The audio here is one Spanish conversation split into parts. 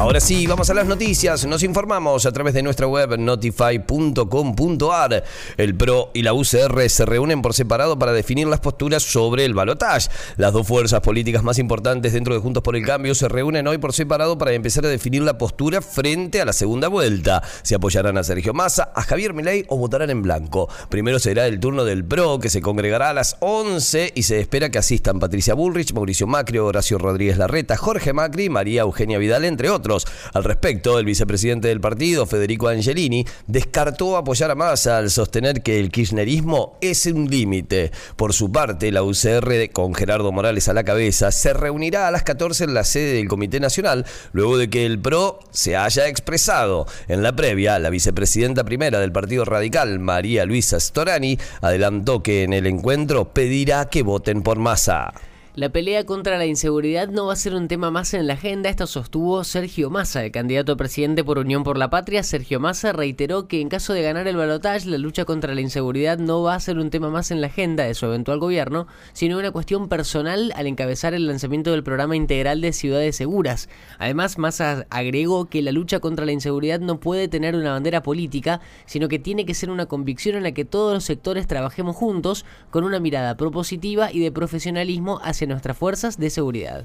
Ahora sí, vamos a las noticias. Nos informamos a través de nuestra web notify.com.ar. El PRO y la UCR se reúnen por separado para definir las posturas sobre el balotaje. Las dos fuerzas políticas más importantes dentro de Juntos por el Cambio se reúnen hoy por separado para empezar a definir la postura frente a la segunda vuelta. Si apoyarán a Sergio Massa, a Javier Milei o votarán en blanco. Primero será el turno del PRO, que se congregará a las 11 y se espera que asistan Patricia Bullrich, Mauricio Macri, Horacio Rodríguez Larreta, Jorge Macri, María Eugenia Vidal, entre otros. Al respecto, el vicepresidente del partido, Federico Angelini, descartó apoyar a Massa al sostener que el kirchnerismo es un límite. Por su parte, la UCR, con Gerardo Morales a la cabeza, se reunirá a las 14 en la sede del Comité Nacional, luego de que el PRO se haya expresado. En la previa, la vicepresidenta primera del Partido Radical, María Luisa Storani, adelantó que en el encuentro pedirá que voten por Massa. La pelea contra la inseguridad no va a ser un tema más en la agenda, esto sostuvo Sergio Massa, el candidato a presidente por Unión por la Patria. Sergio Massa reiteró que en caso de ganar el balotaje, la lucha contra la inseguridad no va a ser un tema más en la agenda de su eventual gobierno, sino una cuestión personal al encabezar el lanzamiento del programa integral de ciudades seguras. Además, Massa agregó que la lucha contra la inseguridad no puede tener una bandera política, sino que tiene que ser una convicción en la que todos los sectores trabajemos juntos con una mirada propositiva y de profesionalismo hacia nuestras fuerzas de seguridad.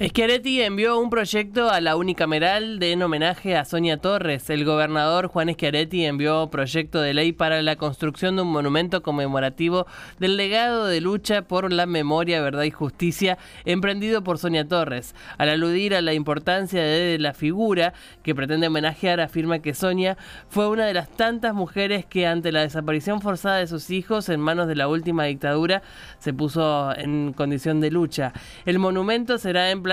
Schiaretti envió un proyecto a la unicameral de en homenaje a Sonia Torres. El gobernador Juan Schiaretti envió proyecto de ley para la construcción de un monumento conmemorativo del legado de lucha por la memoria, verdad y justicia emprendido por Sonia Torres. Al aludir a la importancia de la figura que pretende homenajear, afirma que Sonia fue una de las tantas mujeres que ante la desaparición forzada de sus hijos en manos de la última dictadura se puso en condición de lucha. El monumento será en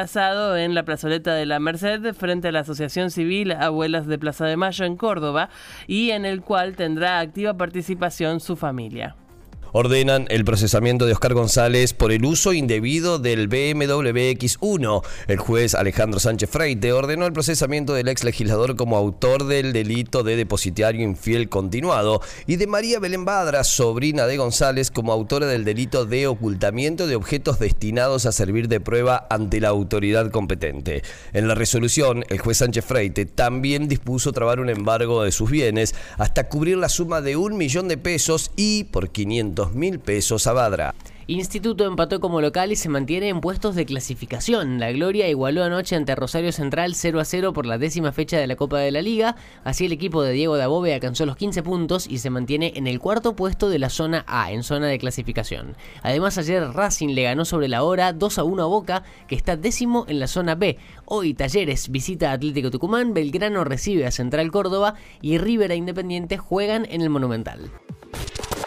en la plazoleta de la Merced frente a la Asociación Civil Abuelas de Plaza de Mayo en Córdoba y en el cual tendrá activa participación su familia ordenan el procesamiento de Oscar González por el uso indebido del BMW X1. El juez Alejandro Sánchez Freite ordenó el procesamiento del ex legislador como autor del delito de depositario infiel continuado y de María Belén Badra, sobrina de González, como autora del delito de ocultamiento de objetos destinados a servir de prueba ante la autoridad competente. En la resolución, el juez Sánchez Freite también dispuso trabar un embargo de sus bienes hasta cubrir la suma de un millón de pesos y por 500 mil pesos a Badra. Instituto empató como local y se mantiene en puestos de clasificación. La Gloria igualó anoche ante Rosario Central 0 a 0 por la décima fecha de la Copa de la Liga. Así el equipo de Diego Dabove alcanzó los 15 puntos y se mantiene en el cuarto puesto de la zona A, en zona de clasificación. Además, ayer Racing le ganó sobre la hora 2 a 1 a Boca, que está décimo en la zona B. Hoy Talleres visita a Atlético Tucumán, Belgrano recibe a Central Córdoba y River e Independiente juegan en el Monumental.